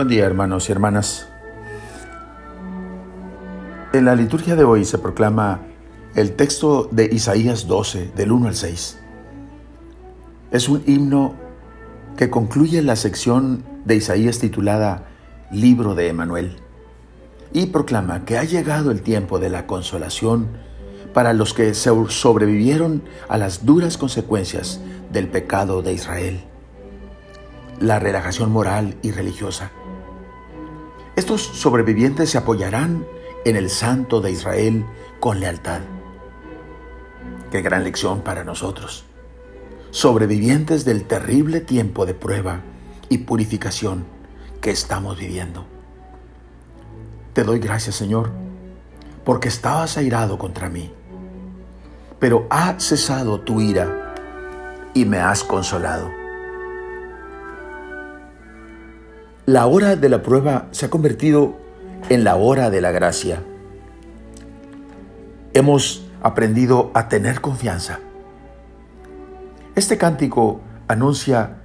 Buen día hermanos y hermanas. En la liturgia de hoy se proclama el texto de Isaías 12, del 1 al 6. Es un himno que concluye la sección de Isaías titulada Libro de Emanuel y proclama que ha llegado el tiempo de la consolación para los que sobrevivieron a las duras consecuencias del pecado de Israel, la relajación moral y religiosa. Estos sobrevivientes se apoyarán en el Santo de Israel con lealtad. Qué gran lección para nosotros, sobrevivientes del terrible tiempo de prueba y purificación que estamos viviendo. Te doy gracias, Señor, porque estabas airado contra mí, pero ha cesado tu ira y me has consolado. La hora de la prueba se ha convertido en la hora de la gracia. Hemos aprendido a tener confianza. Este cántico anuncia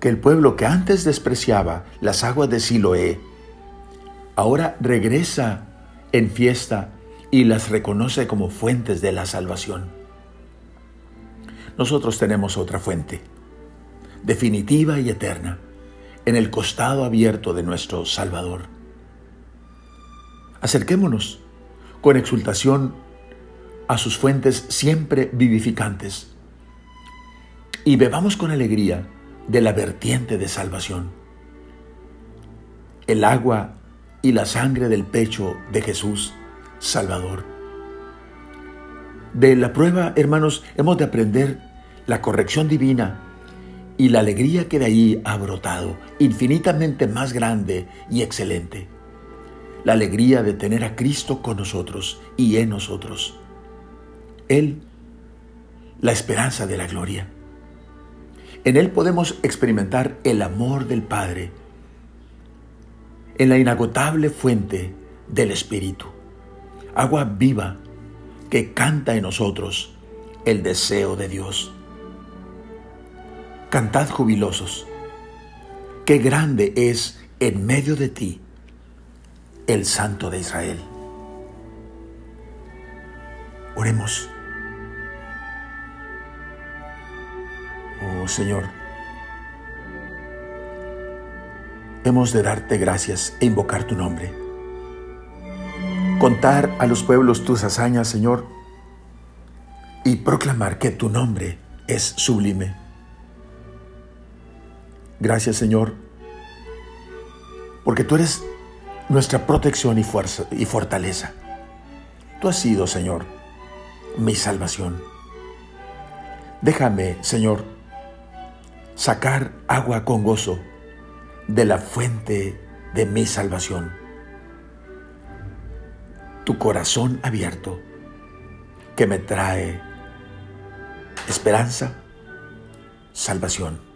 que el pueblo que antes despreciaba las aguas de Siloé, ahora regresa en fiesta y las reconoce como fuentes de la salvación. Nosotros tenemos otra fuente, definitiva y eterna, en el costado abierto de nuestro Salvador. Acerquémonos con exultación a sus fuentes siempre vivificantes y bebamos con alegría de la vertiente de salvación. El agua y la sangre del pecho de Jesús, Salvador. De la prueba, hermanos, hemos de aprender la corrección divina y la alegría que de ahí ha brotado, infinitamente más grande y excelente. La alegría de tener a Cristo con nosotros y en nosotros. Él, la esperanza de la gloria. En Él podemos experimentar el amor del Padre, en la inagotable fuente del Espíritu, agua viva que canta en nosotros el deseo de Dios. Cantad jubilosos, qué grande es en medio de ti el Santo de Israel. Oremos. Oh Señor, hemos de darte gracias e invocar tu nombre. Contar a los pueblos tus hazañas, Señor, y proclamar que tu nombre es sublime. Gracias Señor, porque tú eres nuestra protección y, fuerza, y fortaleza. Tú has sido, Señor, mi salvación. Déjame, Señor, sacar agua con gozo de la fuente de mi salvación. Tu corazón abierto que me trae esperanza, salvación